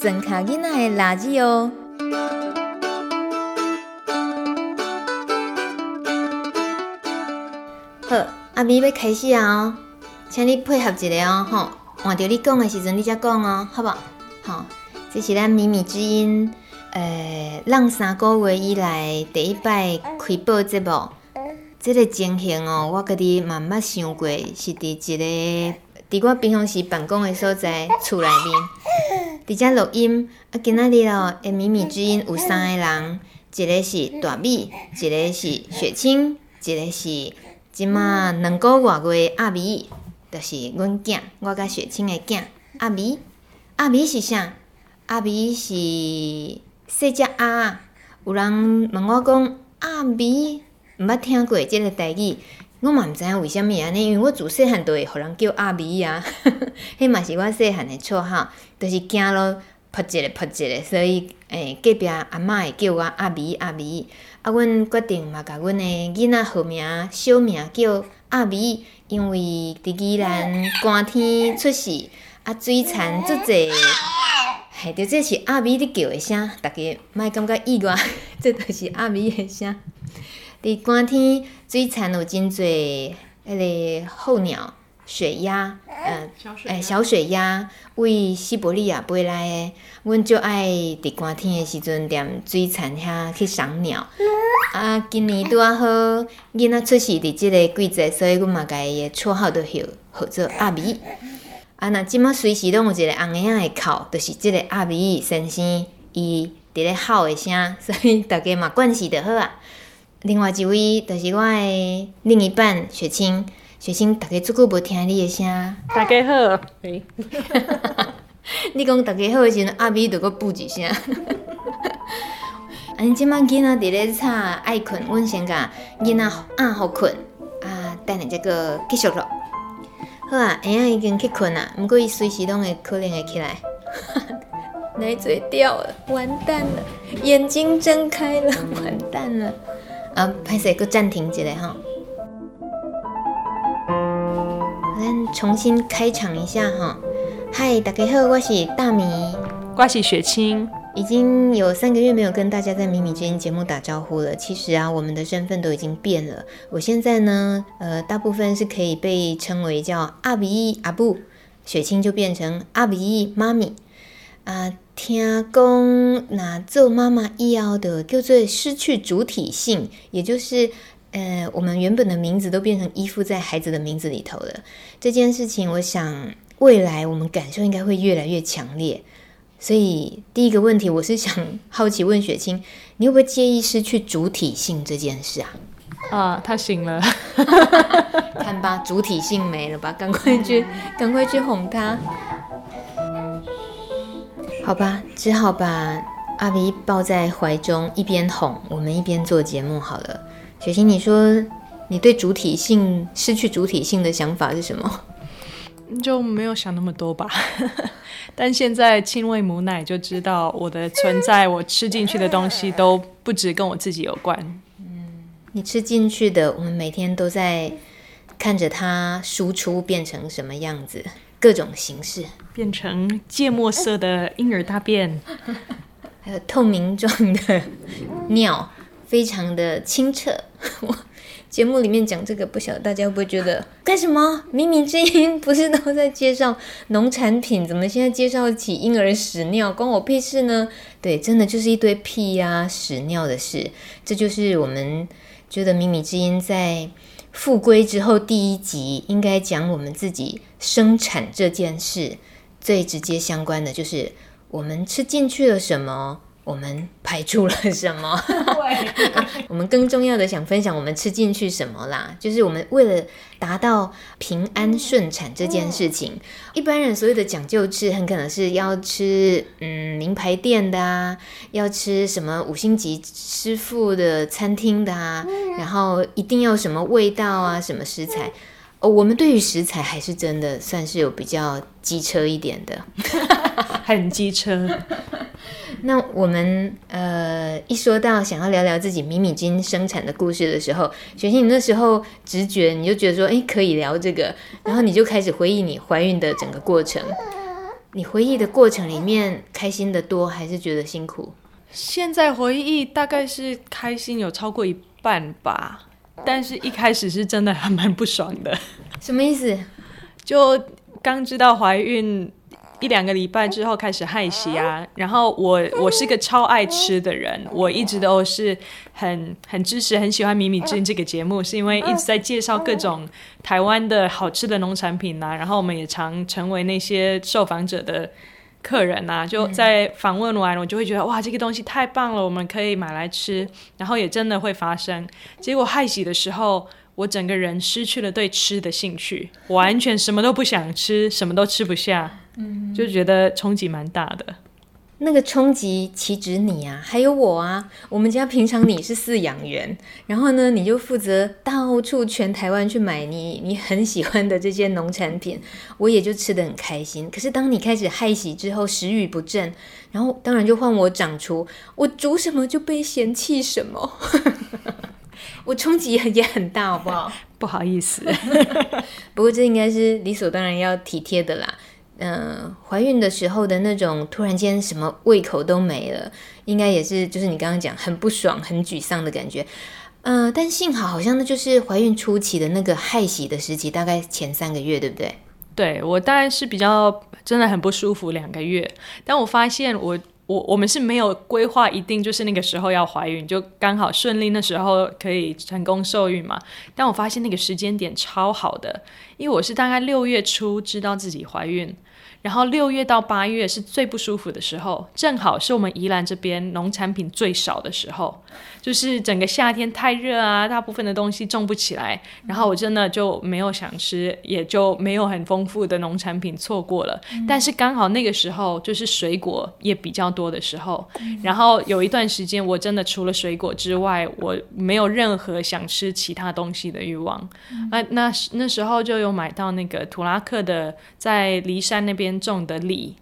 装卡囡仔的垃圾哦。好，阿咪要开始啊哦，请你配合一下哦，吼，换到你讲的时阵你才讲哦，好不好？好，这是咱米米之音，呃，让三个月以来第一摆开播节目，这个情形哦，我家己嘛捌想过，是伫一个伫我平常时办公的所在厝内面，伫遮录音。啊，今仔日哦，诶，米米之音有三个人，一个是大米，一个是雪清，一个是。即马两个月月阿米，就是阮囝，我甲雪清的囝阿米。阿米是啥？阿米是细只鸭。有人问我讲阿米，毋捌听过即个代语，我嘛毋知影为虾米安尼，因为我自细汉都会互人叫阿米啊。迄嘛是我细汉的绰号，就是惊咯，扑一个扑一个，所以诶、隔壁阿嬷会叫我阿米阿米。啊，阮决定嘛，甲阮的囡仔号名小名叫阿米，因为伫宜兰寒天出世，啊，水田足济，嘿，着这是阿米的叫的声，大家莫感觉意外，这都是阿米的声。伫寒天水田有真侪迄个候鸟。水鸭，呃，诶，小水鸭，为西伯利亚飞来的，阮就爱伫寒天的时阵踮水田遐去赏鸟。啊，今年拄啊好，囡仔出世伫即个季节，所以阮嘛甲伊的绰号都叫号做阿米。啊，那即马随时拢有一个红影的哭，就是即个阿米先生伊伫咧哭的声，所以大家嘛惯势就好啊。另外一位就是我的另一半雪清。雪清，大家足久无听你的声。大家好，你讲大家好的时阵，阿米就搁补一声。安尼即摆囡仔伫咧吵爱困，阮先甲囡仔按好困啊，等下这个继续咯。好啊，囡仔已经去困啊，毋过伊随时拢会可能会起来。奶嘴掉了，完蛋了，眼睛睁开了，完蛋了。啊，歹势，搁暂停一下哈。咱重新开场一下哈，嗨，大家好，我是大米，我是雪清，已经有三个月没有跟大家在米米之间节目打招呼了。其实啊，我们的身份都已经变了。我现在呢，呃，大部分是可以被称为叫阿比阿布，雪清就变成阿比妈咪啊。听讲那做妈妈以后的叫做失去主体性，也就是。呃，我们原本的名字都变成依附在孩子的名字里头了。这件事情，我想未来我们感受应该会越来越强烈。所以第一个问题，我是想好奇问雪清，你会不会介意失去主体性这件事啊？啊，他醒了，看吧，主体性没了吧？赶快去，赶快去哄他。好吧，只好把阿比抱在怀中，一边哄我们一边做节目好了。雪心，你说你对主体性失去主体性的想法是什么？就没有想那么多吧。但现在亲喂母奶就知道，我的存在，我吃进去的东西都不止跟我自己有关。嗯，你吃进去的，我们每天都在看着它输出变成什么样子，各种形式，变成芥末色的婴儿大便，还有透明状的尿。非常的清澈。我节目里面讲这个，不晓得大家会不会觉得干什么？米米之音不是都在介绍农产品，怎么现在介绍起婴儿屎尿，关我屁事呢？对，真的就是一堆屁呀、啊、屎尿的事。这就是我们觉得米米之音在复归之后第一集应该讲我们自己生产这件事最直接相关的，就是我们吃进去了什么。我们排出了什么？我们更重要的想分享我们吃进去什么啦，就是我们为了达到平安顺产这件事情，一般人所有的讲究吃，很可能是要吃嗯名牌店的啊，要吃什么五星级师傅的餐厅的啊，然后一定要什么味道啊，什么食材哦。我们对于食材还是真的算是有比较机车一点的，很机车。那我们呃一说到想要聊聊自己米米金生产的故事的时候，雪欣，你那时候直觉你就觉得说，哎，可以聊这个，然后你就开始回忆你怀孕的整个过程。你回忆的过程里面，开心的多还是觉得辛苦？现在回忆大概是开心有超过一半吧，但是一开始是真的还蛮不爽的。什么意思？就刚知道怀孕。一两个礼拜之后开始害喜啊，然后我我是个超爱吃的人，我一直都是很很支持、很喜欢《米米之音》这个节目，是因为一直在介绍各种台湾的好吃的农产品啊，然后我们也常成为那些受访者的客人啊，就在访问完我就会觉得哇，这个东西太棒了，我们可以买来吃，然后也真的会发生。结果害喜的时候，我整个人失去了对吃的兴趣，完全什么都不想吃，什么都吃不下。嗯，就觉得冲击蛮大的。那个冲击岂止你啊，还有我啊。我们家平常你是饲养员，然后呢，你就负责到处全台湾去买你你很喜欢的这些农产品，我也就吃得很开心。可是当你开始害喜之后，食欲不振，然后当然就换我掌厨，我煮什么就被嫌弃什么，我冲击也很大，好不好？不好意思，不过这应该是理所当然要体贴的啦。嗯、怀孕的时候的那种突然间什么胃口都没了，应该也是就是你刚刚讲很不爽、很沮丧的感觉。嗯、但幸好好像那就是怀孕初期的那个害喜的时期，大概前三个月，对不对？对，我当然是比较真的很不舒服两个月，但我发现我我我们是没有规划一定就是那个时候要怀孕，就刚好顺利那时候可以成功受孕嘛。但我发现那个时间点超好的，因为我是大概六月初知道自己怀孕。然后六月到八月是最不舒服的时候，正好是我们宜兰这边农产品最少的时候，就是整个夏天太热啊，大部分的东西种不起来。然后我真的就没有想吃，也就没有很丰富的农产品错过了。嗯。但是刚好那个时候就是水果也比较多的时候，然后有一段时间我真的除了水果之外，我没有任何想吃其他东西的欲望。那那那时候就有买到那个土拉克的，在骊山那边。种的李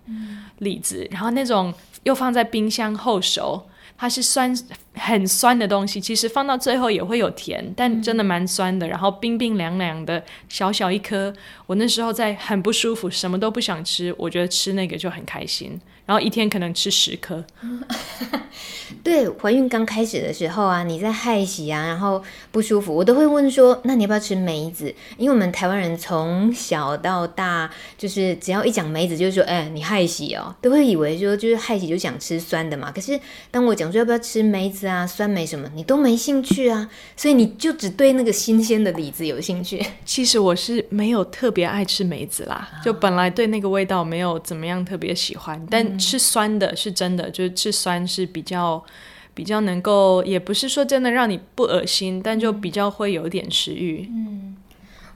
李子，然后那种又放在冰箱后熟，它是酸很酸的东西，其实放到最后也会有甜，但真的蛮酸的。然后冰冰凉凉的，小小一颗，我那时候在很不舒服，什么都不想吃，我觉得吃那个就很开心。然后一天可能吃十颗。对，怀孕刚开始的时候啊，你在害喜啊，然后不舒服，我都会问说，那你要不要吃梅子？因为我们台湾人从小到大，就是只要一讲梅子，就是说，哎，你害喜哦，都会以为说就是害喜就想吃酸的嘛。可是当我讲说要不要吃梅子啊，酸梅什么，你都没兴趣啊，所以你就只对那个新鲜的李子有兴趣。其实我是没有特别爱吃梅子啦，就本来对那个味道没有怎么样特别喜欢，但。吃酸的是真的，就是吃酸是比较比较能够，也不是说真的让你不恶心，但就比较会有点食欲。嗯，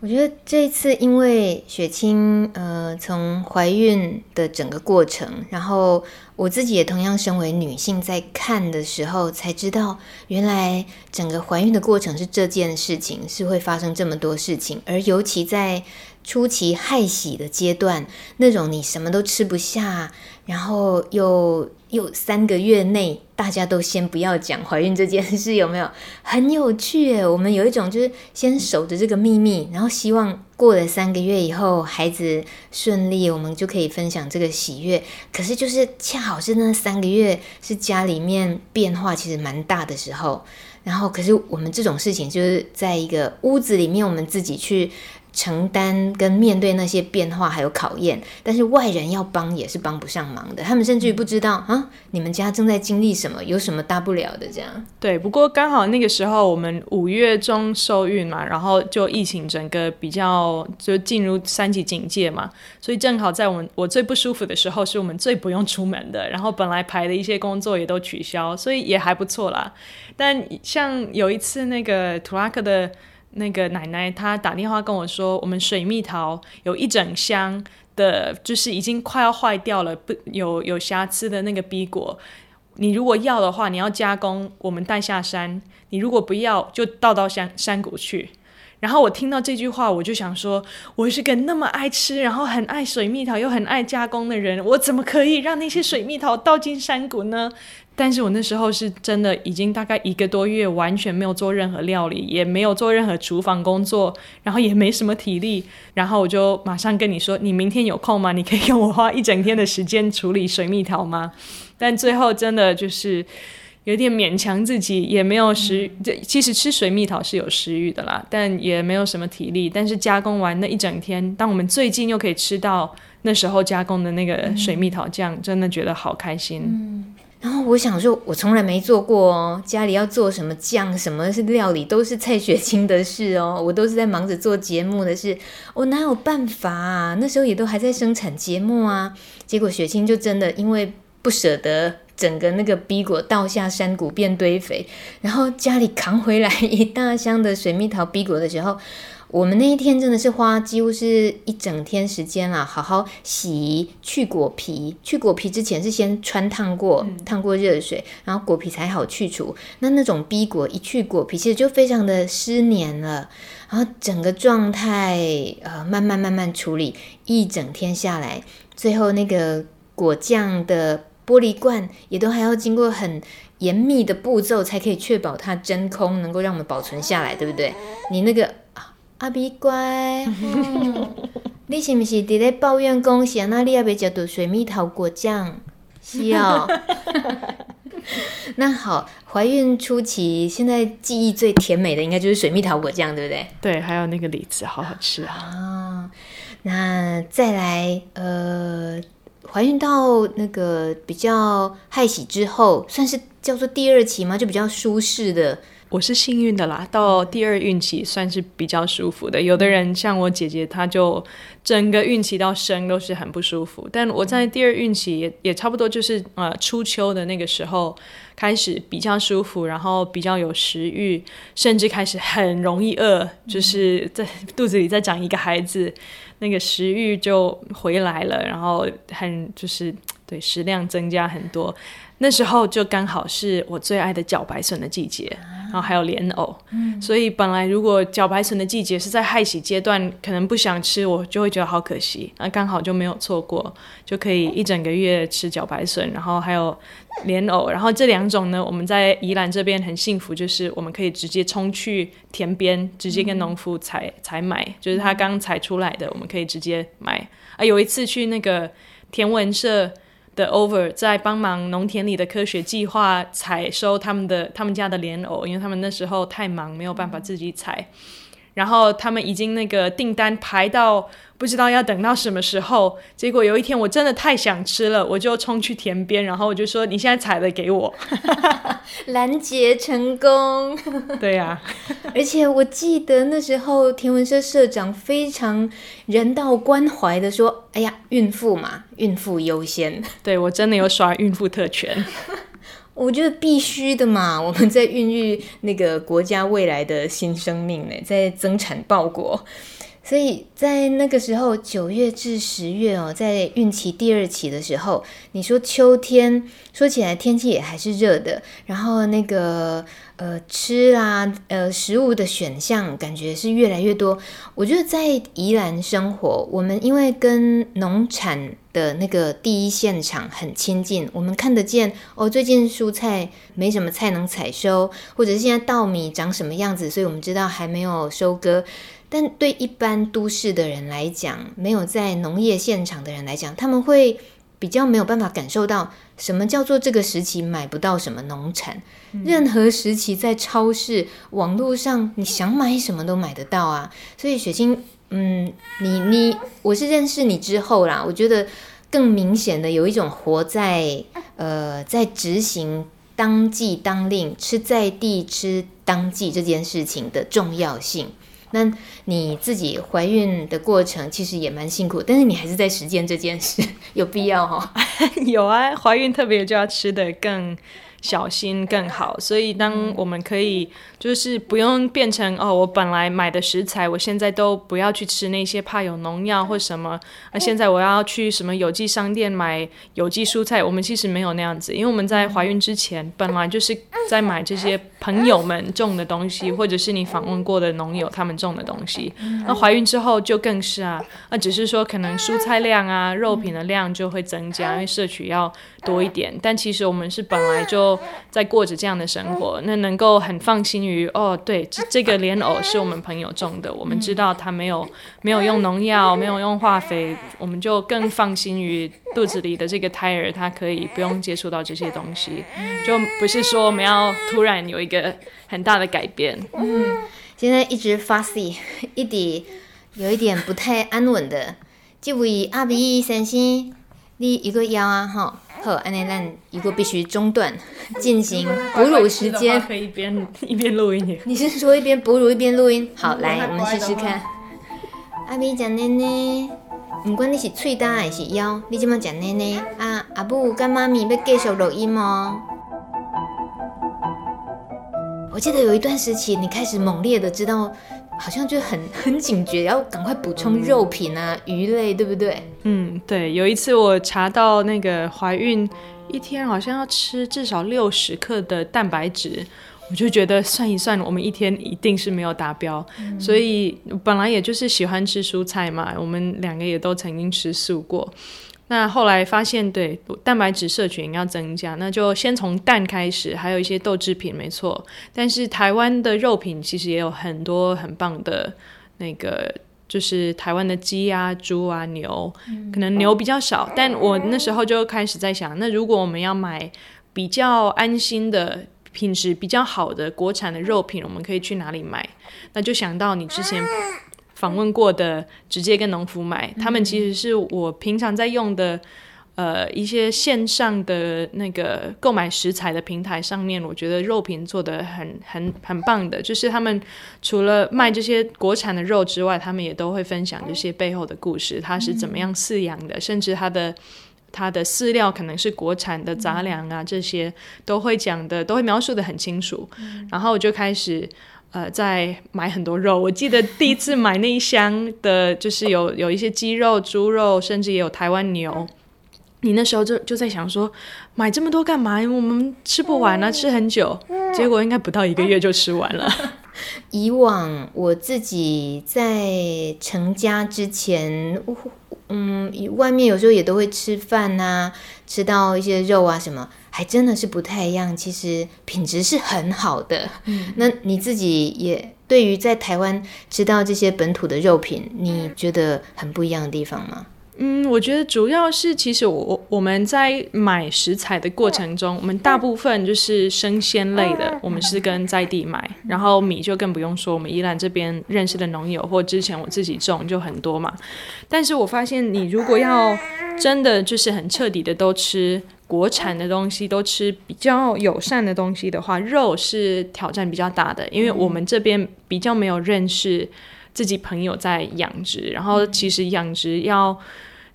我觉得这一次因为雪清，呃，从怀孕的整个过程，然后我自己也同样身为女性，在看的时候才知道，原来整个怀孕的过程是这件事情，是会发生这么多事情，而尤其在。初期害喜的阶段，那种你什么都吃不下，然后又又三个月内，大家都先不要讲怀孕这件事，有没有？很有趣耶，我们有一种就是先守着这个秘密，然后希望过了三个月以后，孩子顺利，我们就可以分享这个喜悦。可是就是恰好是那三个月，是家里面变化其实蛮大的时候，然后可是我们这种事情就是在一个屋子里面，我们自己去。承担跟面对那些变化还有考验，但是外人要帮也是帮不上忙的。他们甚至于不知道啊，你们家正在经历什么，有什么大不了的这样。对，不过刚好那个时候我们五月中受孕嘛，然后就疫情整个比较就进入三级警戒嘛，所以正好在我们我最不舒服的时候，是我们最不用出门的，然后本来排的一些工作也都取消，所以也还不错啦。但像有一次那个图拉克的。那个奶奶她打电话跟我说，我们水蜜桃有一整箱的，就是已经快要坏掉了，不有有瑕疵的那个 B 果。你如果要的话，你要加工，我们带下山；你如果不要，就倒到山山谷去。然后我听到这句话，我就想说，我是个那么爱吃，然后很爱水蜜桃又很爱加工的人，我怎么可以让那些水蜜桃倒进山谷呢？但是我那时候是真的已经大概一个多月，完全没有做任何料理，也没有做任何厨房工作，然后也没什么体力，然后我就马上跟你说，你明天有空吗？你可以跟我花一整天的时间处理水蜜桃吗？但最后真的就是。有点勉强自己，也没有食欲。这其实吃水蜜桃是有食欲的啦，但也没有什么体力。但是加工完那一整天，当我们最近又可以吃到那时候加工的那个水蜜桃酱，真的觉得好开心。嗯，然后我想说，我从来没做过哦，家里要做什么酱，什么是料理，都是蔡雪清的事哦。我都是在忙着做节目的事，我哪有办法啊？那时候也都还在生产节目啊。结果雪清就真的因为不舍得。整个那个碧果倒下山谷变堆肥，然后家里扛回来一大箱的水蜜桃碧果的时候，我们那一天真的是花几乎是一整天时间啦，好好洗去果皮。去果皮之前是先穿烫过，烫过热水，然后果皮才好去除。那那种逼果一去果皮，其实就非常的失黏了。然后整个状态呃慢慢慢慢处理，一整天下来，最后那个果酱的。玻璃罐也都还要经过很严密的步骤，才可以确保它真空，能够让我们保存下来，对不对？你那个阿比乖，哦、你是不是在咧抱怨公司啊？那你要不要叫做水蜜桃果酱？是哦。那好，怀孕初期，现在记忆最甜美的应该就是水蜜桃果酱，对不对？对，还有那个李子，好好吃啊。啊，那再来，呃。怀孕到那个比较害喜之后，算是叫做第二期吗？就比较舒适的。我是幸运的啦，到第二孕期算是比较舒服的。有的人像我姐姐，她就整个孕期到生都是很不舒服。但我在第二孕期也也差不多就是呃初秋的那个时候开始比较舒服，然后比较有食欲，甚至开始很容易饿，就是在肚子里再长一个孩子。那个食欲就回来了，然后很就是对食量增加很多。那时候就刚好是我最爱的茭白笋的季节，然后还有莲藕。嗯，所以本来如果茭白笋的季节是在害喜阶段，可能不想吃，我就会觉得好可惜。那刚好就没有错过，就可以一整个月吃茭白笋，然后还有。莲藕，然后这两种呢，我们在宜兰这边很幸福，就是我们可以直接冲去田边，直接跟农夫采采买，就是他刚采出来的，我们可以直接买。啊，有一次去那个田文社的 Over，在帮忙农田里的科学计划采收他们的他们家的莲藕，因为他们那时候太忙，没有办法自己采。然后他们已经那个订单排到不知道要等到什么时候，结果有一天我真的太想吃了，我就冲去田边，然后我就说：“你现在采了给我。”拦截成功。对呀、啊，而且我记得那时候田文社社长非常人道关怀的说：“哎呀，孕妇嘛，孕妇优先。”对，我真的有耍孕妇特权。我觉得必须的嘛，我们在孕育那个国家未来的新生命呢，在增产报国。所以在那个时候，九月至十月哦，在孕期第二期的时候，你说秋天，说起来天气也还是热的，然后那个呃吃啊呃食物的选项感觉是越来越多。我觉得在宜兰生活，我们因为跟农产的那个第一现场很亲近，我们看得见哦，最近蔬菜没什么菜能采收，或者是现在稻米长什么样子，所以我们知道还没有收割。但对一般都市的人来讲，没有在农业现场的人来讲，他们会比较没有办法感受到什么叫做这个时期买不到什么农产。嗯、任何时期在超市、网络上，你想买什么都买得到啊。所以雪清，嗯，你你我是认识你之后啦，我觉得更明显的有一种活在呃在执行当季当令、吃在地吃当季这件事情的重要性。那你自己怀孕的过程其实也蛮辛苦，但是你还是在实践这件事，有必要哈？有啊，怀孕特别就要吃的更小心更好。所以当我们可以就是不用变成哦，我本来买的食材，我现在都不要去吃那些怕有农药或什么，那现在我要去什么有机商店买有机蔬菜，我们其实没有那样子，因为我们在怀孕之前本来就是在买这些朋友们种的东西，或者是你访问过的农友他们种的东西。那怀孕之后就更是啊，那只是说可能蔬菜量啊、肉品的量就会增加，因为摄取要多一点。但其实我们是本来就在过着这样的生活，那能够很放心于哦，对，这这个莲藕是我们朋友种的，我们知道他没有没有用农药，没有用化肥，我们就更放心于肚子里的这个胎儿，它可以不用接触到这些东西，就不是说我们要突然有一个很大的改变。嗯，现在一直发泄，一直有一点不太安稳的。这位阿比先生，你一个腰啊，哈，好，安尼咱一个必须中断进行哺乳时间。可以一边一边录音。你是说一边哺乳一边录音？好，来，我们试试看。阿咪讲奶奶，不管你是喙焦还是腰，你怎么讲奶奶？啊，阿母跟妈咪要继续录音哦。我记得有一段时期，你开始猛烈的知道。好像就很很警觉，要赶快补充肉品啊，嗯、鱼类，对不对？嗯，对。有一次我查到那个怀孕一天好像要吃至少六十克的蛋白质，我就觉得算一算，我们一天一定是没有达标。嗯、所以本来也就是喜欢吃蔬菜嘛，我们两个也都曾经吃素过。那后来发现，对蛋白质摄取要增加，那就先从蛋开始，还有一些豆制品，没错。但是台湾的肉品其实也有很多很棒的，那个就是台湾的鸡啊、猪啊、牛，可能牛比较少。但我那时候就开始在想，那如果我们要买比较安心的、品质比较好的国产的肉品，我们可以去哪里买？那就想到你之前。访问过的，直接跟农夫买，他们其实是我平常在用的，呃，一些线上的那个购买食材的平台上面，我觉得肉品做的很很很棒的，就是他们除了卖这些国产的肉之外，他们也都会分享这些背后的故事，它是怎么样饲养的，甚至它的它的饲料可能是国产的杂粮啊，这些都会讲的，都会描述的很清楚，然后我就开始。呃，在买很多肉。我记得第一次买那一箱的，就是有有一些鸡肉、猪肉，甚至也有台湾牛。你那时候就就在想说，买这么多干嘛？因为我们吃不完啊，吃很久。结果应该不到一个月就吃完了。以往我自己在成家之前，嗯，外面有时候也都会吃饭啊，吃到一些肉啊什么。还真的是不太一样，其实品质是很好的。嗯，那你自己也对于在台湾吃到这些本土的肉品，你觉得很不一样的地方吗？嗯，我觉得主要是，其实我我们在买食材的过程中，我们大部分就是生鲜类的，我们是跟在地买，然后米就更不用说，我们宜兰这边认识的农友或之前我自己种就很多嘛。但是我发现，你如果要真的就是很彻底的都吃国产的东西，都吃比较友善的东西的话，肉是挑战比较大的，因为我们这边比较没有认识。自己朋友在养殖，然后其实养殖要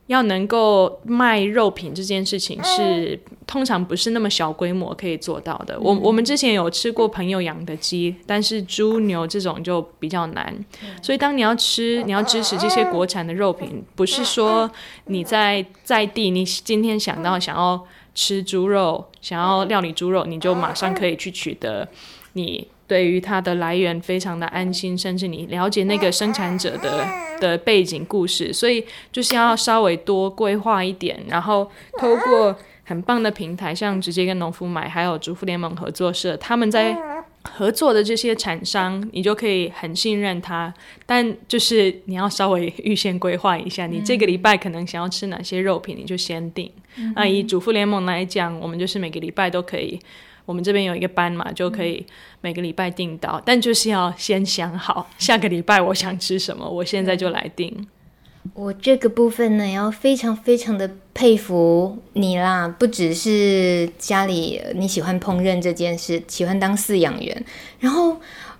要能够卖肉品这件事情是通常不是那么小规模可以做到的。我我们之前有吃过朋友养的鸡，但是猪牛这种就比较难。所以当你要吃，你要支持这些国产的肉品，不是说你在在地，你今天想到想要吃猪肉，想要料理猪肉，你就马上可以去取得你。对于它的来源非常的安心，甚至你了解那个生产者的的背景故事，所以就是要稍微多规划一点，然后透过很棒的平台，像直接跟农夫买，还有主妇联盟合作社，他们在合作的这些产商，你就可以很信任他。但就是你要稍微预先规划一下，你这个礼拜可能想要吃哪些肉品，你就先定。那以主妇联盟来讲，我们就是每个礼拜都可以。我们这边有一个班嘛，就可以每个礼拜订到，但就是要先想好下个礼拜我想吃什么，我现在就来订。我这个部分呢，要非常非常的佩服你啦，不只是家里你喜欢烹饪这件事，喜欢当饲养员，然后。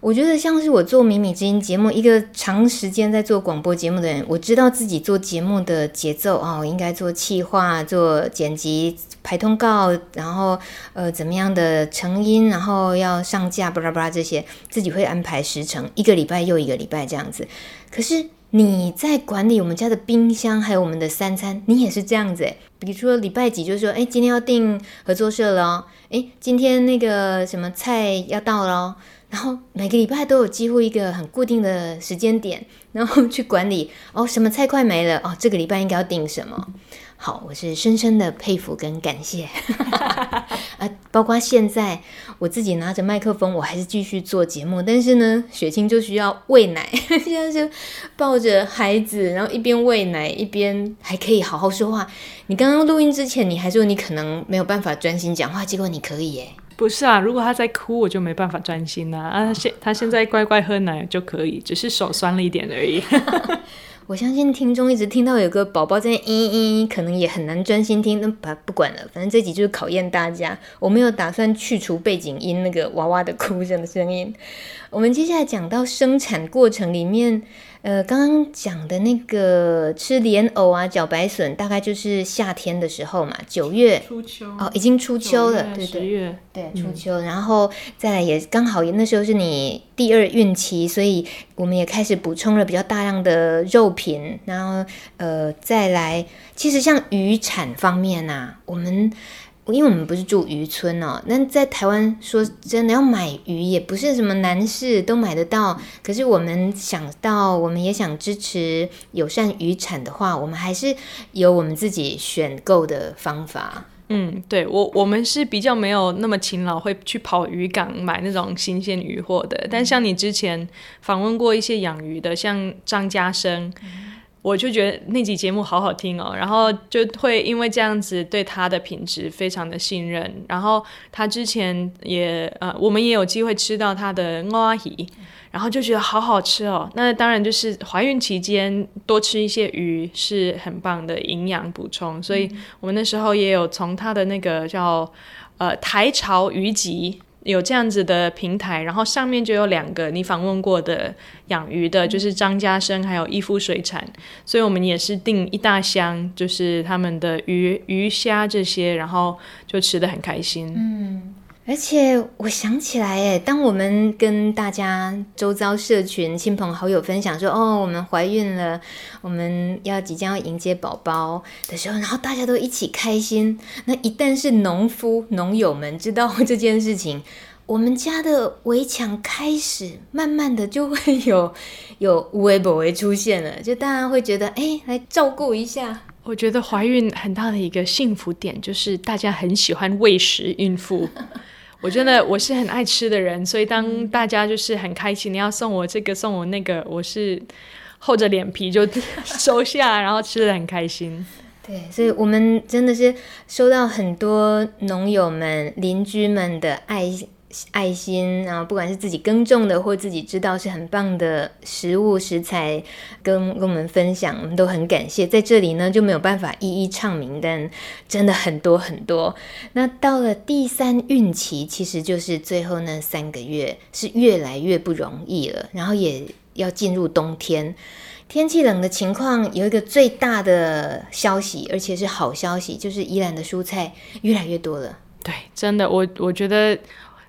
我觉得像是我做《米米之音》节目，一个长时间在做广播节目的人，我知道自己做节目的节奏啊，我应该做企划、做剪辑、排通告，然后呃怎么样的成音，然后要上架，巴拉巴拉这些，自己会安排时程，一个礼拜又一个礼拜这样子。可是你在管理我们家的冰箱，还有我们的三餐，你也是这样子诶。比如说礼拜几就说，哎，今天要订合作社了，哎，今天那个什么菜要到了。然后每个礼拜都有几乎一个很固定的时间点，然后去管理哦，什么菜快没了哦，这个礼拜应该要订什么？好，我是深深的佩服跟感谢啊！包括现在我自己拿着麦克风，我还是继续做节目，但是呢，雪清就需要喂奶，现在就抱着孩子，然后一边喂奶一边还可以好好说话。你刚刚录音之前，你还说你可能没有办法专心讲话，结果你可以耶。不是啊，如果他在哭，我就没办法专心啦。啊，现他现在乖乖喝奶就可以，只是手酸了一点而已。我相信听众一直听到有个宝宝在嘤嘤，可能也很难专心听。那把不管了，反正这集就是考验大家。我没有打算去除背景音那个娃娃的哭声的声音。我们接下来讲到生产过程里面。呃，刚刚讲的那个吃莲藕啊、茭白笋，大概就是夏天的时候嘛，九月初秋。哦，已经初秋了，对对对，对初秋，嗯、然后再来也刚好也那时候是你第二孕期，所以我们也开始补充了比较大量的肉品，然后呃再来，其实像渔产方面呐、啊，我们。因为我们不是住渔村哦，那在台湾说真的要买鱼也不是什么难事，都买得到。可是我们想到，我们也想支持友善渔产的话，我们还是有我们自己选购的方法。嗯，对，我我们是比较没有那么勤劳，会去跑渔港买那种新鲜鱼货的。但像你之前访问过一些养鱼的，像张家生。嗯我就觉得那集节目好好听哦，然后就会因为这样子对他的品质非常的信任，然后他之前也呃，我们也有机会吃到他的蚵仔鱼，然后就觉得好好吃哦。那当然就是怀孕期间多吃一些鱼是很棒的营养补充，所以我们那时候也有从他的那个叫呃台潮鱼集。有这样子的平台，然后上面就有两个你访问过的养鱼的，就是张家生还有一夫水产，所以我们也是订一大箱，就是他们的鱼鱼虾这些，然后就吃的很开心。嗯。而且我想起来，哎，当我们跟大家周遭社群、亲朋好友分享说，哦，我们怀孕了，我们要即将要迎接宝宝的时候，然后大家都一起开心。那一旦是农夫、农友们知道这件事情，我们家的围墙开始慢慢的就会有有微博会出现了，就大家会觉得，哎，来照顾一下。我觉得怀孕很大的一个幸福点就是大家很喜欢喂食孕妇。我真的我是很爱吃的人，所以当大家就是很开心，你要送我这个送我那个，我是厚着脸皮就 收下，然后吃的很开心。对，所以我们真的是收到很多农友们、邻居们的爱。爱心，然后不管是自己耕种的，或自己知道是很棒的食物食材，跟跟我们分享，我们都很感谢。在这里呢，就没有办法一一唱名，但真的很多很多。那到了第三孕期，其实就是最后那三个月，是越来越不容易了。然后也要进入冬天，天气冷的情况，有一个最大的消息，而且是好消息，就是宜兰的蔬菜越来越多了。对，真的，我我觉得。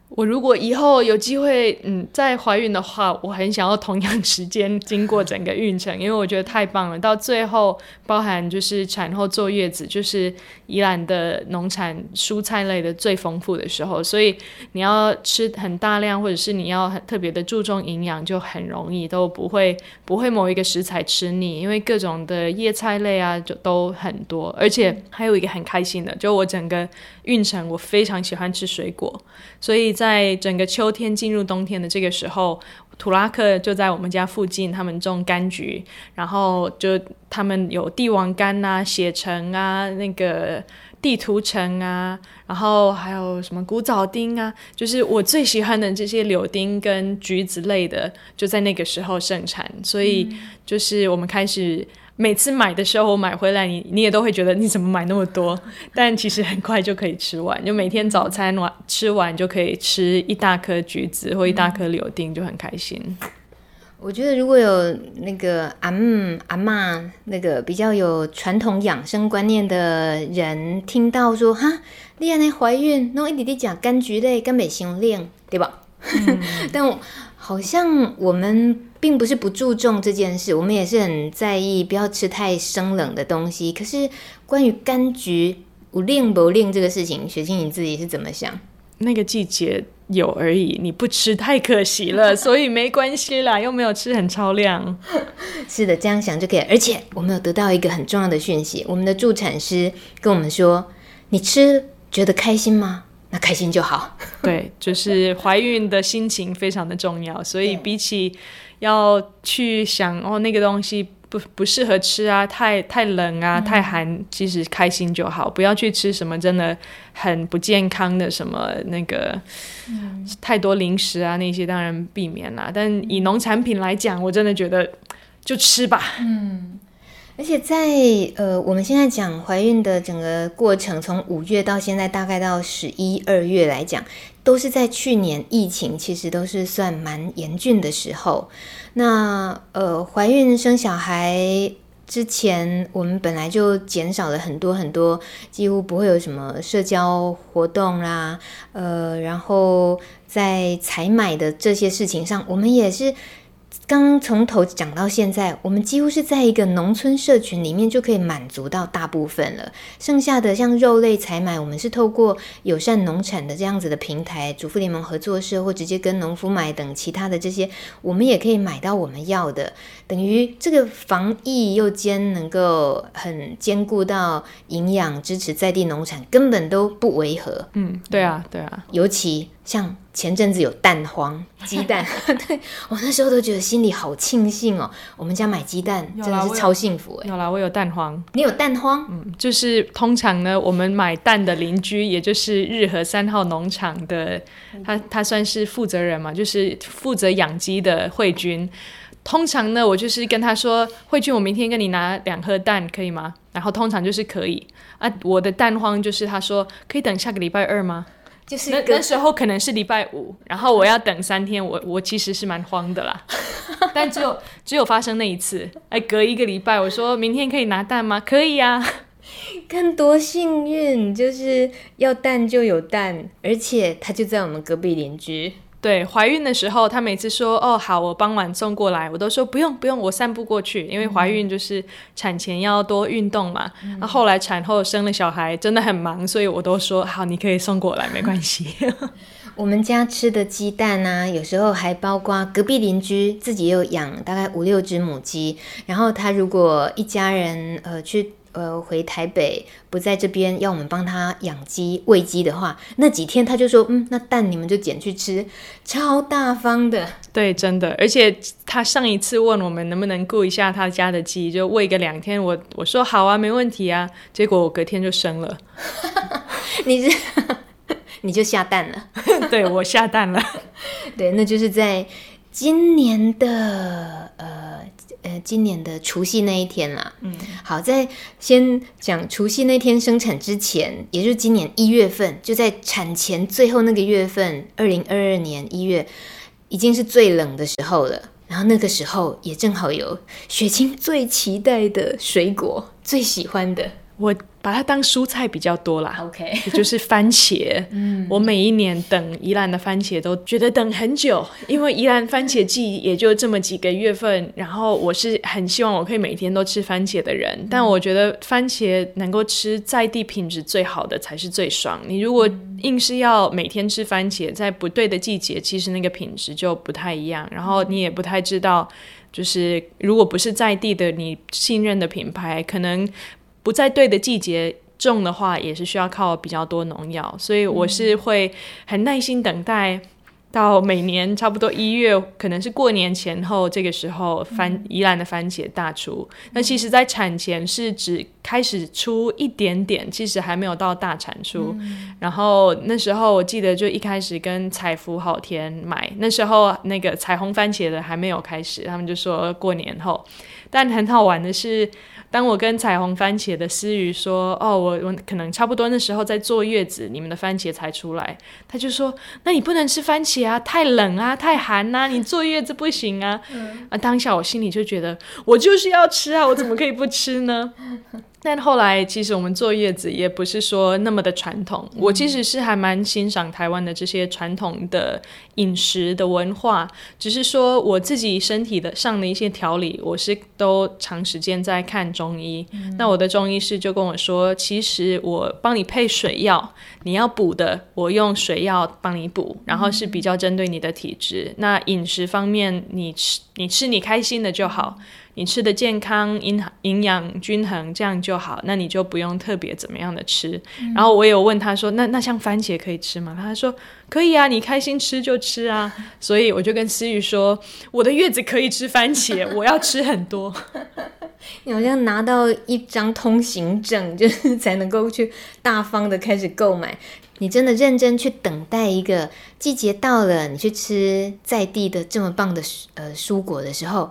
我如果以后有机会，嗯，再怀孕的话，我很想要同样时间经过整个孕程，因为我觉得太棒了。到最后，包含就是产后坐月子，就是宜兰的农产蔬菜类的最丰富的时候，所以你要吃很大量，或者是你要很特别的注重营养，就很容易都不会不会某一个食材吃腻，因为各种的叶菜类啊，就都很多。而且还有一个很开心的，就我整个孕程，我非常喜欢吃水果，所以。在整个秋天进入冬天的这个时候，土拉克就在我们家附近，他们种柑橘，然后就他们有帝王柑啊、血橙啊、那个地图橙啊，然后还有什么古早丁啊，就是我最喜欢的这些柳丁跟橘子类的，就在那个时候盛产，所以就是我们开始。每次买的时候，我买回来你你也都会觉得你怎么买那么多？但其实很快就可以吃完，就每天早餐完吃完就可以吃一大颗橘子或一大颗柳丁，就很开心。我觉得如果有那个阿姆阿妈那个比较有传统养生观念的人，听到说哈，你安尼怀孕，弄一点点讲柑橘类，根本伤冷，对吧？嗯、但好像我们并不是不注重这件事，我们也是很在意不要吃太生冷的东西。可是关于柑橘我令不令这个事情，雪清你自己是怎么想？那个季节。有而已，你不吃太可惜了，所以没关系啦，又没有吃很超量。是的，这样想就可以。而且我们有得到一个很重要的讯息，我们的助产师跟我们说：“你吃觉得开心吗？那开心就好。”对，就是怀孕的心情非常的重要，所以比起要去想哦那个东西。不不适合吃啊，太太冷啊，太寒，其实开心就好，不要去吃什么真的很不健康的什么那个，嗯、太多零食啊那些当然避免啦。但以农产品来讲，我真的觉得就吃吧。嗯，而且在呃我们现在讲怀孕的整个过程，从五月到现在大概到十一二月来讲，都是在去年疫情其实都是算蛮严峻的时候。那呃，怀孕生小孩之前，我们本来就减少了很多很多，几乎不会有什么社交活动啦，呃，然后在采买的这些事情上，我们也是。刚从头讲到现在，我们几乎是在一个农村社群里面就可以满足到大部分了。剩下的像肉类采买，我们是透过友善农产的这样子的平台，主妇联盟合作社或直接跟农夫买等其他的这些，我们也可以买到我们要的。等于这个防疫又兼能够很兼顾到营养，支持在地农产，根本都不违和。嗯，对啊，对啊，尤其。像前阵子有蛋黄 鸡蛋，对，我那时候都觉得心里好庆幸哦。我们家买鸡蛋真的是超幸福哎。有啦，我有蛋黄。你有蛋黄？嗯，就是通常呢，我们买蛋的邻居，也就是日和三号农场的，他他算是负责人嘛，就是负责养鸡的慧君。通常呢，我就是跟他说，慧君，我明天跟你拿两颗蛋，可以吗？然后通常就是可以啊。我的蛋黄就是他说可以等下个礼拜二吗？就是那那时候可能是礼拜五，然后我要等三天，我我其实是蛮慌的啦，但只有只有发生那一次，哎，隔一个礼拜，我说明天可以拿蛋吗？可以啊，看多幸运，就是要蛋就有蛋，而且他就在我们隔壁邻居。对，怀孕的时候，她每次说：“哦，好，我傍晚送过来。”我都说：“不用，不用，我散步过去。”因为怀孕就是产前要多运动嘛。那、嗯啊、后来产后生了小孩，真的很忙，所以我都说：“好，你可以送过来，没关系。”我们家吃的鸡蛋呢、啊，有时候还包括隔壁邻居自己有养大概五六只母鸡，然后他如果一家人呃去。呃，回台北不在这边，要我们帮他养鸡喂鸡的话，那几天他就说，嗯，那蛋你们就捡去吃，超大方的。对，真的，而且他上一次问我们能不能顾一下他家的鸡，就喂个两天，我我说好啊，没问题啊，结果我隔天就生了，你这 你就下蛋了，对，我下蛋了，对，那就是在今年的呃。呃，今年的除夕那一天啦，嗯，好，在先讲除夕那天生产之前，也就是今年一月份，就在产前最后那个月份，二零二二年一月，已经是最冷的时候了。然后那个时候也正好有雪清最期待的水果，最喜欢的。我把它当蔬菜比较多啦，OK，也就是番茄。嗯，我每一年等宜兰的番茄都觉得等很久，因为宜兰番茄季也就这么几个月份。然后我是很希望我可以每天都吃番茄的人，嗯、但我觉得番茄能够吃在地品质最好的才是最爽。你如果硬是要每天吃番茄，在不对的季节，其实那个品质就不太一样。然后你也不太知道，就是如果不是在地的你信任的品牌，可能。不在对的季节种的话，也是需要靠比较多农药，所以我是会很耐心等待到每年差不多一月，可能是过年前后这个时候，番宜兰的番茄大出。那其实，在产前是只开始出一点点，其实还没有到大产出。然后那时候我记得，就一开始跟彩福好甜买，那时候那个彩虹番茄的还没有开始，他们就说过年后。但很好玩的是。当我跟彩虹番茄的思雨说：“哦，我我可能差不多那时候在坐月子，你们的番茄才出来。”他就说：“那你不能吃番茄啊，太冷啊，太寒呐，你坐月子不行啊。”啊，当下我心里就觉得，我就是要吃啊，我怎么可以不吃呢？但后来，其实我们坐月子也不是说那么的传统。我其实是还蛮欣赏台湾的这些传统的饮食的文化，只是说我自己身体的上的一些调理，我是都长时间在看中医。嗯。那我的中医师就跟我说，其实我帮你配水药，你要补的，我用水药帮你补，然后是比较针对你的体质。那饮食方面，你吃你吃你开心的就好。你吃的健康、营营养均衡，这样就好，那你就不用特别怎么样的吃。嗯、然后我有问他说：“那那像番茄可以吃吗？”他说：“可以啊，你开心吃就吃啊。”所以我就跟思雨说：“我的月子可以吃番茄，我要吃很多。”你好像拿到一张通行证，就是才能够去大方的开始购买。你真的认真去等待一个季节到了，你去吃在地的这么棒的呃蔬果的时候。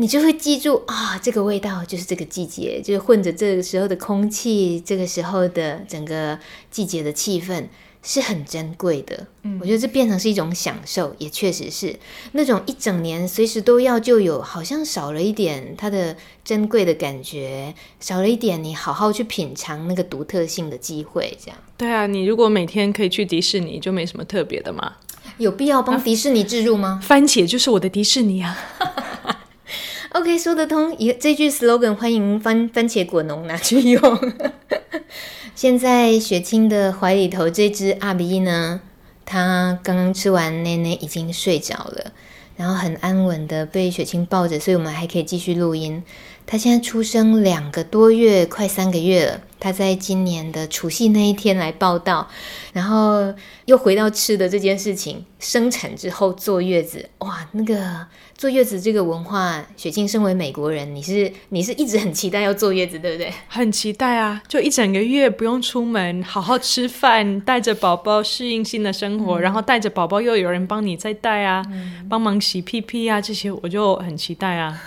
你就会记住啊，这个味道就是这个季节，就是混着这个时候的空气，这个时候的整个季节的气氛是很珍贵的。嗯，我觉得这变成是一种享受，也确实是那种一整年随时都要就有，好像少了一点它的珍贵的感觉，少了一点你好好去品尝那个独特性的机会。这样。对啊，你如果每天可以去迪士尼，就没什么特别的嘛。有必要帮迪士尼置入吗？啊，番茄就是我的迪士尼啊。OK，说得通。也这句 slogan，欢迎番番茄果农拿去用。现在雪清的怀里头这只阿比呢，它刚刚吃完奶奶已经睡着了，然后很安稳的被雪清抱着，所以我们还可以继续录音。他现在出生两个多月，快三个月了。他在今年的除夕那一天来报道，然后又回到吃的这件事情。生产之后坐月子，哇，那个坐月子这个文化，雪静身为美国人，你是你是一直很期待要坐月子，对不对？很期待啊，就一整个月不用出门，好好吃饭，带着宝宝适应新的生活，嗯、然后带着宝宝又有人帮你再带啊，嗯、帮忙洗屁屁啊，这些我就很期待啊。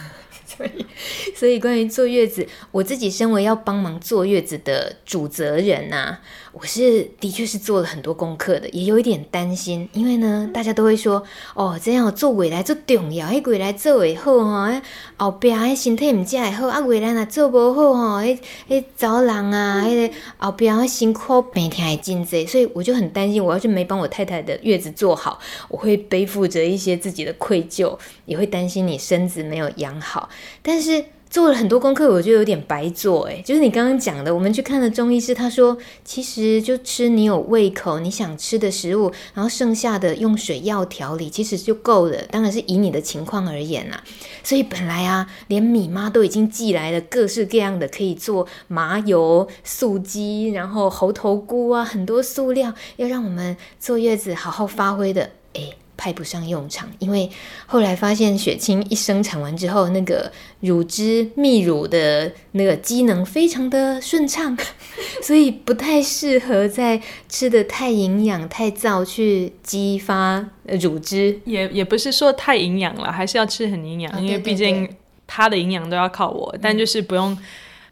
所以，关于坐月子，我自己身为要帮忙坐月子的主责人呐、啊，我是的确是做了很多功课的，也有一点担心，因为呢，大家都会说，哦，这样做未来做重要，迄未来做会好哈，后边迄身体唔才会好，啊，未来若做无好吼，迄迄走人啊，迄个后边迄辛苦病痛会真济，所以我就很担心，我要是没帮我太太的月子做好，我会背负着一些自己的愧疚，也会担心你身子没有养好。但是做了很多功课，我觉得有点白做诶，就是你刚刚讲的，我们去看了中医师，他说其实就吃你有胃口、你想吃的食物，然后剩下的用水药调理，其实就够了。当然是以你的情况而言啦。所以本来啊，连米妈都已经寄来了各式各样的可以做麻油、素鸡，然后猴头菇啊，很多素料要让我们坐月子好好发挥的，诶。派不上用场，因为后来发现血清一生产完之后，那个乳汁泌乳的那个机能非常的顺畅，所以不太适合在吃的太营养、太燥去激发乳汁。也也不是说太营养了，还是要吃很营养，哦、因为毕竟它的营养都要靠我。但就是不用，嗯、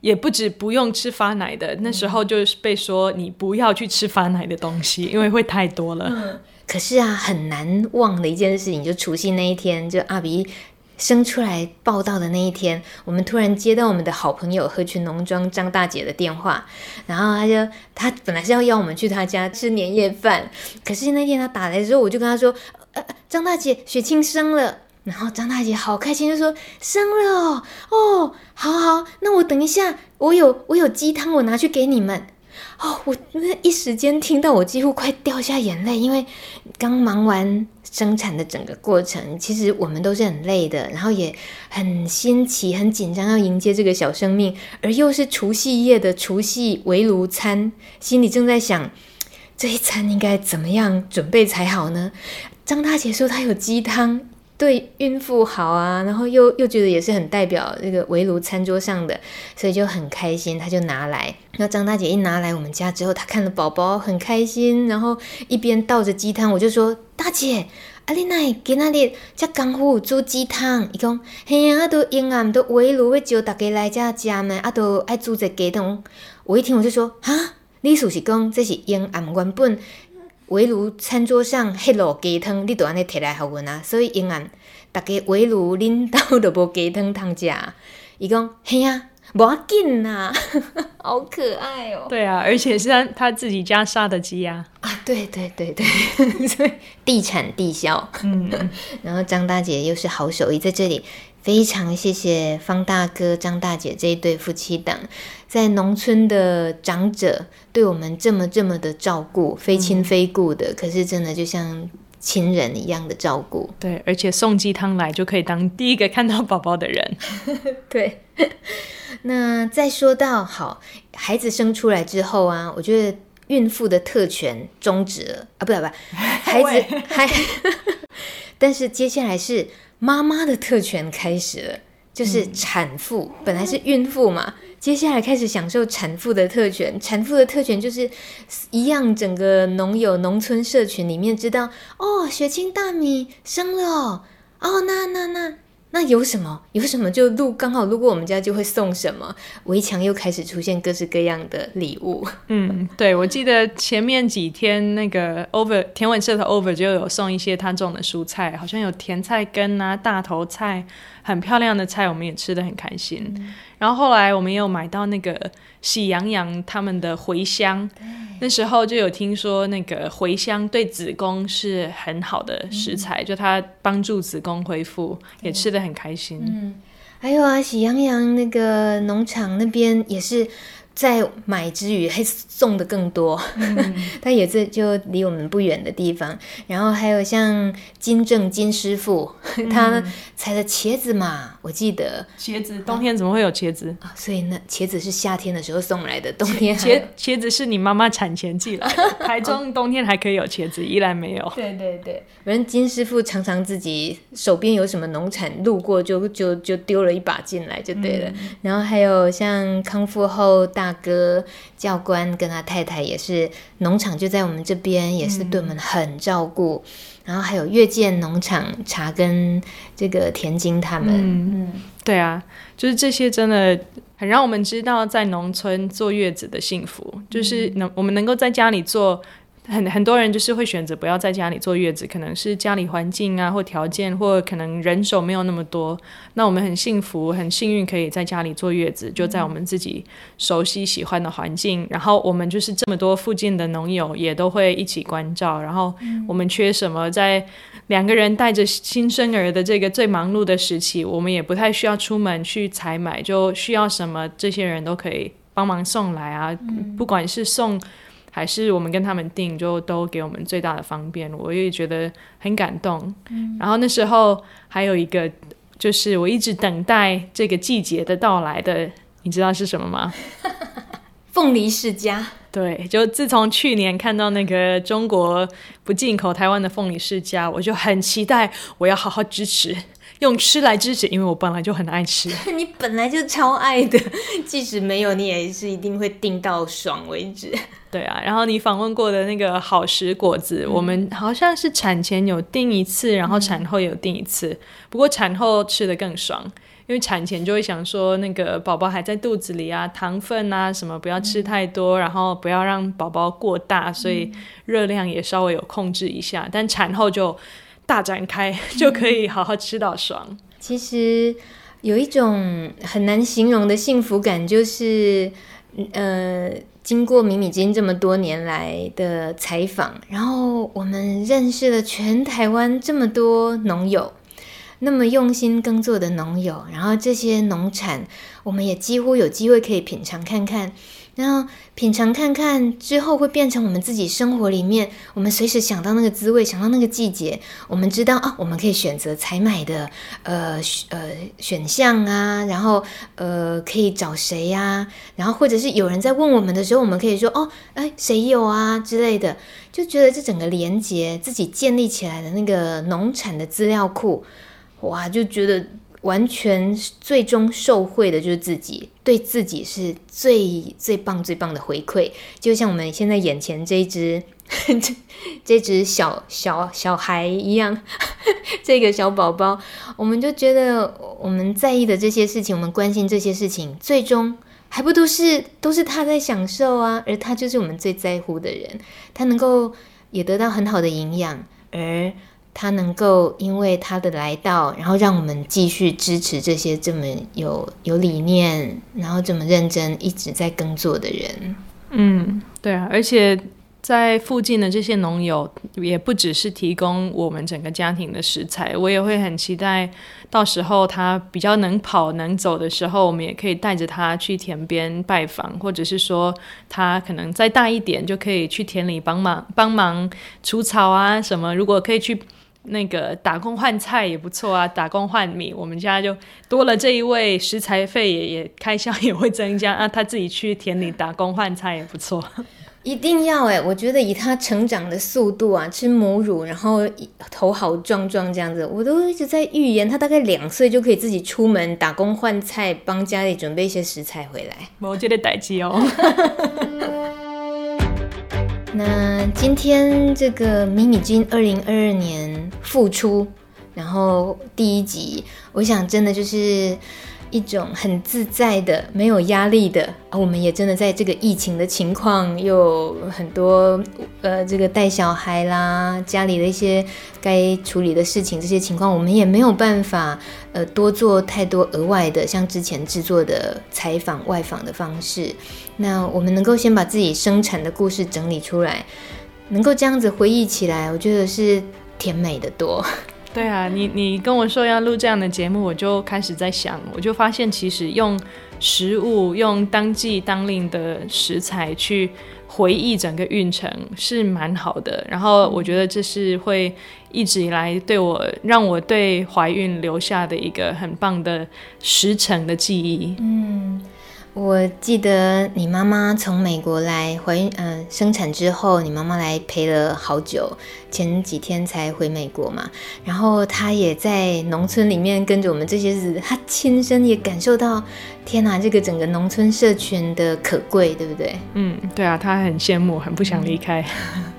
也不止不用吃发奶的。那时候就是被说你不要去吃发奶的东西，因为会太多了。嗯 可是啊，很难忘的一件事情，就除夕那一天，就阿比生出来报到的那一天，我们突然接到我们的好朋友合群农庄张大姐的电话，然后她就她本来是要邀我们去她家吃年夜饭，可是那天她打来之后，我就跟她说，呃，张大姐，雪清生了，然后张大姐好开心，就说生了哦，哦，好好，那我等一下，我有我有鸡汤，我拿去给你们。哦，我那一时间听到，我几乎快掉下眼泪，因为刚忙完生产的整个过程，其实我们都是很累的，然后也很新奇、很紧张，要迎接这个小生命，而又是除夕夜的除夕围炉餐，心里正在想，这一餐应该怎么样准备才好呢？张大姐说她有鸡汤。对孕妇好啊，然后又又觉得也是很代表那个围炉餐桌上的，所以就很开心，他就拿来。那张大姐一拿来我们家之后，她看了宝宝很开心，然后一边倒着鸡汤，我就说：“大姐，阿丽奈给那里这功夫煮鸡汤。”伊讲：“嘿呀，啊都阴暗都围炉要招大家来家吃嘛，阿都爱煮这鸡汤。”我一听我就说：“哈，你是不是讲这是阴暗原本？”围炉餐桌上迄落鸡汤，你都安尼摕来互阮啊！所以因案大家围炉恁兜都无鸡汤通食。伊讲嘿啊，无要紧呐，好可爱哦、喔。对啊，而且是他他自己家杀的鸡啊。啊，对对对对，所以地产地销。嗯，然后张大姐又是好手艺，在这里。非常谢谢方大哥、张大姐这一对夫妻档，在农村的长者对我们这么这么的照顾，非亲非故的，嗯、可是真的就像亲人一样的照顾。对，而且送鸡汤来就可以当第一个看到宝宝的人。对。那再说到好，孩子生出来之后啊，我觉得孕妇的特权终止了啊，不对不对，孩子 还，但是接下来是。妈妈的特权开始了，就是产妇，嗯、本来是孕妇嘛，接下来开始享受产妇的特权。产妇的特权就是一样，整个农友农村社群里面知道，哦，血清大米生了哦，哦，那那那。那有什么？有什么就路刚好路过我们家就会送什么。围墙又开始出现各式各样的礼物。嗯，对，我记得前面几天那个 Over 田文社的 Over 就有送一些他种的蔬菜，好像有甜菜根啊、大头菜，很漂亮的菜，我们也吃得很开心。嗯、然后后来我们也有买到那个喜羊羊他们的茴香。那时候就有听说，那个茴香对子宫是很好的食材，嗯、就它帮助子宫恢复，也吃的很开心。嗯，还有啊，喜羊羊那个农场那边也是。在买之余还送的更多，嗯、也是就离我们不远的地方。然后还有像金正金师傅，嗯、他采的茄子嘛，我记得茄子冬天怎么会有茄子啊？所以那茄子是夏天的时候送来的，冬天茄茄子是你妈妈产前寄来的。台中冬天还可以有茄子，依然没有。对对对，反正金师傅常常自己手边有什么农产路过就就就丢了一把进来就对了。嗯、然后还有像康复后大。大哥教官跟他太太也是农场就在我们这边，也是对我们很照顾。嗯、然后还有月见农场茶跟这个田金他们，嗯，对啊，就是这些真的很让我们知道在农村坐月子的幸福，就是能我们能够在家里做。很很多人就是会选择不要在家里坐月子，可能是家里环境啊，或条件，或可能人手没有那么多。那我们很幸福，很幸运可以在家里坐月子，就在我们自己熟悉喜欢的环境。然后我们就是这么多附近的农友也都会一起关照。然后我们缺什么，在两个人带着新生儿的这个最忙碌的时期，我们也不太需要出门去采买，就需要什么这些人都可以帮忙送来啊，不管是送。还是我们跟他们订，就都给我们最大的方便，我也觉得很感动。嗯、然后那时候还有一个，就是我一直等待这个季节的到来的，你知道是什么吗？凤梨世家。对，就自从去年看到那个中国不进口台湾的凤梨世家，我就很期待，我要好好支持。用吃来支持，因为我本来就很爱吃。你本来就超爱的，即使没有，你也是一定会订到爽为止。对啊，然后你访问过的那个好食果子，嗯、我们好像是产前有订一次，然后产后有订一次。嗯、不过产后吃的更爽，因为产前就会想说那个宝宝还在肚子里啊，糖分啊什么不要吃太多，嗯、然后不要让宝宝过大，所以热量也稍微有控制一下。但产后就。大展开 就可以好好吃到爽。其实有一种很难形容的幸福感，就是呃，经过米米之音这么多年来的采访，然后我们认识了全台湾这么多农友，那么用心耕作的农友，然后这些农产，我们也几乎有机会可以品尝看看。然后品尝看看之后会变成我们自己生活里面，我们随时想到那个滋味，想到那个季节，我们知道啊，我们可以选择采买的呃呃选项啊，然后呃可以找谁呀、然后或者是有人在问我们的时候，我们可以说哦，哎，谁有啊之类的，就觉得这整个连接自己建立起来的那个农产的资料库，哇，就觉得。完全最终受惠的就是自己，对自己是最最棒最棒的回馈。就像我们现在眼前这一只这 这只小小小孩一样，这个小宝宝，我们就觉得我们在意的这些事情，我们关心这些事情，最终还不都是都是他在享受啊？而他就是我们最在乎的人，他能够也得到很好的营养，而。他能够因为他的来到，然后让我们继续支持这些这么有有理念，然后这么认真一直在耕作的人。嗯，对啊，而且在附近的这些农友也不只是提供我们整个家庭的食材，我也会很期待到时候他比较能跑能走的时候，我们也可以带着他去田边拜访，或者是说他可能再大一点就可以去田里帮忙帮忙除草啊什么。如果可以去。那个打工换菜也不错啊，打工换米，我们家就多了这一位，食材费也也开销也会增加啊。他自己去田里打工换菜也不错，一定要哎！我觉得以他成长的速度啊，吃母乳，然后头好壮壮这样子，我都一直在预言他大概两岁就可以自己出门打工换菜，帮家里准备一些食材回来。我觉得代机哦。那今天这个米米之音二零二二年付出，然后第一集，我想真的就是。一种很自在的、没有压力的啊！我们也真的在这个疫情的情况，又有很多呃，这个带小孩啦，家里的一些该处理的事情，这些情况我们也没有办法呃多做太多额外的，像之前制作的采访、外访的方式。那我们能够先把自己生产的故事整理出来，能够这样子回忆起来，我觉得是甜美的多。对啊，你你跟我说要录这样的节目，我就开始在想，我就发现其实用食物、用当季当令的食材去回忆整个运程是蛮好的。然后我觉得这是会一直以来对我让我对怀孕留下的一个很棒的时程的记忆。嗯。我记得你妈妈从美国来怀孕，嗯、呃，生产之后，你妈妈来陪了好久，前几天才回美国嘛。然后她也在农村里面跟着我们这些日子，她亲身也感受到，天哪，这个整个农村社群的可贵，对不对？嗯，对啊，她很羡慕，很不想离开。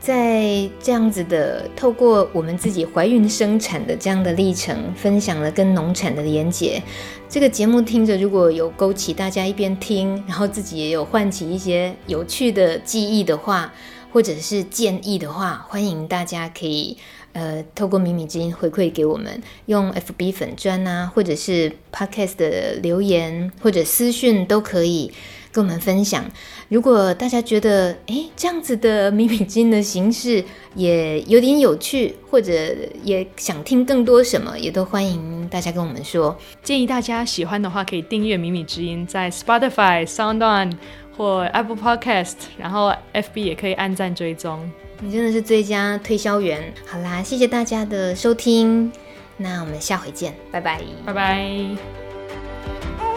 在这样子的透过我们自己怀孕生产的这样的历程，分享了跟农产的连结。这个节目听着，如果有勾起大家一边听，然后自己也有唤起一些有趣的记忆的话，或者是建议的话，欢迎大家可以呃透过米米之音回馈给我们，用 FB 粉砖啊，或者是 Podcast 的留言或者私讯都可以。跟我们分享，如果大家觉得诶这样子的迷你之音的形式也有点有趣，或者也想听更多什么，也都欢迎大家跟我们说。建议大家喜欢的话，可以订阅迷你之音，在 Spotify、SoundOn 或 Apple Podcast，然后 FB 也可以按赞追踪。你真的是最佳推销员。好啦，谢谢大家的收听，那我们下回见，拜拜，拜拜。